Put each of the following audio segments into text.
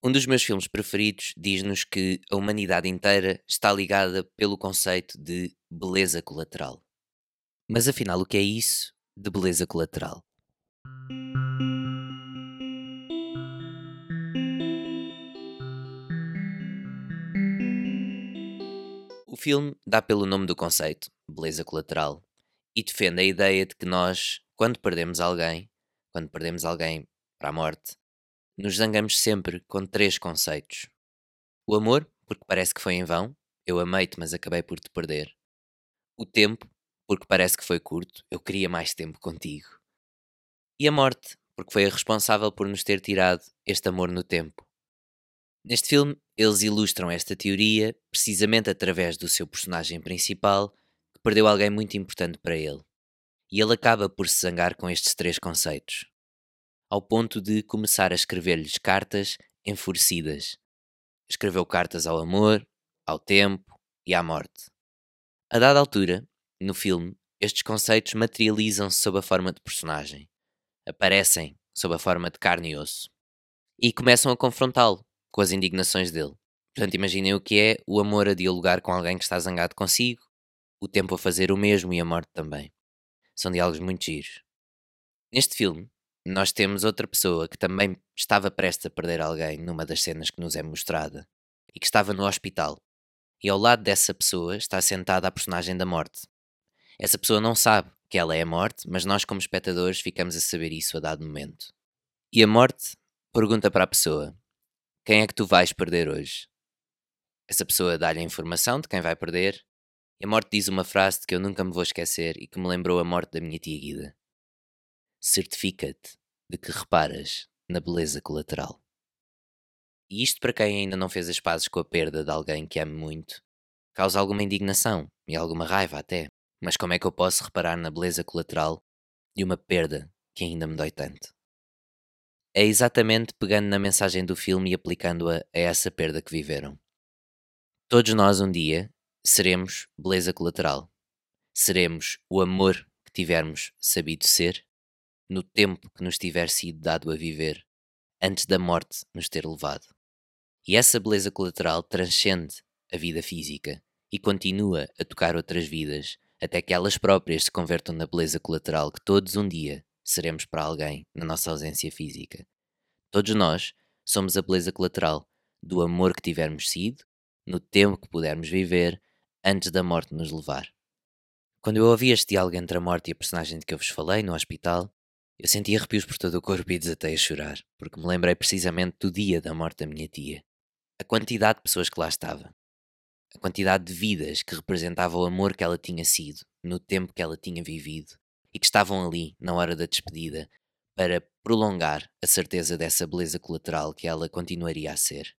Um dos meus filmes preferidos diz-nos que a humanidade inteira está ligada pelo conceito de beleza colateral. Mas afinal, o que é isso de beleza colateral? O filme dá pelo nome do conceito, beleza colateral, e defende a ideia de que nós, quando perdemos alguém, quando perdemos alguém para a morte, nos zangamos sempre com três conceitos. O amor, porque parece que foi em vão, eu amei-te, mas acabei por te perder. O tempo, porque parece que foi curto, eu queria mais tempo contigo. E a morte, porque foi a responsável por nos ter tirado este amor no tempo. Neste filme, eles ilustram esta teoria precisamente através do seu personagem principal, que perdeu alguém muito importante para ele. E ele acaba por se zangar com estes três conceitos ao ponto de começar a escrever-lhes cartas enfurecidas. Escreveu cartas ao amor, ao tempo e à morte. A dada altura, no filme, estes conceitos materializam-se sob a forma de personagem. Aparecem sob a forma de carne e osso. E começam a confrontá-lo com as indignações dele. Portanto, imaginem o que é o amor a dialogar com alguém que está zangado consigo, o tempo a fazer o mesmo e a morte também. São diálogos muito giros. Neste filme, nós temos outra pessoa que também estava prestes a perder alguém numa das cenas que nos é mostrada e que estava no hospital. E ao lado dessa pessoa está sentada a personagem da morte. Essa pessoa não sabe que ela é a morte, mas nós, como espectadores, ficamos a saber isso a dado momento. E a morte pergunta para a pessoa: Quem é que tu vais perder hoje? Essa pessoa dá-lhe a informação de quem vai perder, e a morte diz uma frase de que eu nunca me vou esquecer e que me lembrou a morte da minha tia Guida certifica-te de que reparas na beleza colateral. E isto, para quem ainda não fez as pazes com a perda de alguém que ame muito, causa alguma indignação e alguma raiva até. Mas como é que eu posso reparar na beleza colateral de uma perda que ainda me dói tanto? É exatamente pegando na mensagem do filme e aplicando-a a essa perda que viveram. Todos nós um dia seremos beleza colateral. Seremos o amor que tivermos sabido ser no tempo que nos tiver sido dado a viver, antes da morte nos ter levado. E essa beleza colateral transcende a vida física e continua a tocar outras vidas, até que elas próprias se convertam na beleza colateral que todos um dia seremos para alguém na nossa ausência física. Todos nós somos a beleza colateral do amor que tivermos sido, no tempo que pudermos viver, antes da morte nos levar. Quando eu ouvi este diálogo entre a morte e a personagem de que eu vos falei no hospital, eu senti arrepios por todo o corpo e desatei a chorar, porque me lembrei precisamente do dia da morte da minha tia. A quantidade de pessoas que lá estava. A quantidade de vidas que representava o amor que ela tinha sido, no tempo que ela tinha vivido, e que estavam ali, na hora da despedida, para prolongar a certeza dessa beleza colateral que ela continuaria a ser.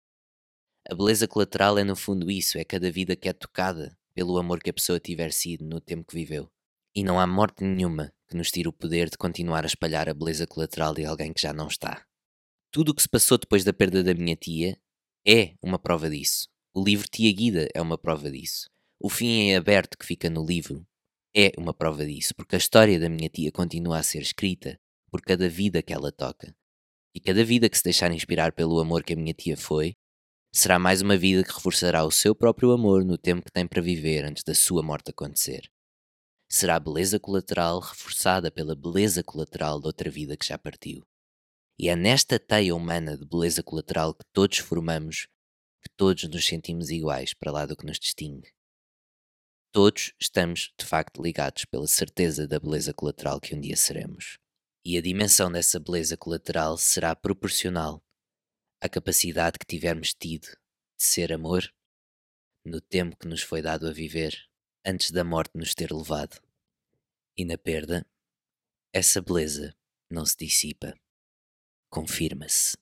A beleza colateral é no fundo isso, é cada vida que é tocada pelo amor que a pessoa tiver sido no tempo que viveu. E não há morte nenhuma que nos tire o poder de continuar a espalhar a beleza colateral de alguém que já não está. Tudo o que se passou depois da perda da minha tia é uma prova disso. O livro Tia Guida é uma prova disso. O fim em aberto que fica no livro é uma prova disso, porque a história da minha tia continua a ser escrita por cada vida que ela toca. E cada vida que se deixar inspirar pelo amor que a minha tia foi, será mais uma vida que reforçará o seu próprio amor no tempo que tem para viver antes da sua morte acontecer será a beleza colateral reforçada pela beleza colateral de outra vida que já partiu. E é nesta teia humana de beleza colateral que todos formamos que todos nos sentimos iguais para lá do que nos distingue. Todos estamos, de facto, ligados pela certeza da beleza colateral que um dia seremos. E a dimensão dessa beleza colateral será proporcional à capacidade que tivermos tido de ser amor no tempo que nos foi dado a viver antes da morte nos ter levado. E na perda, essa beleza não se dissipa, confirma-se.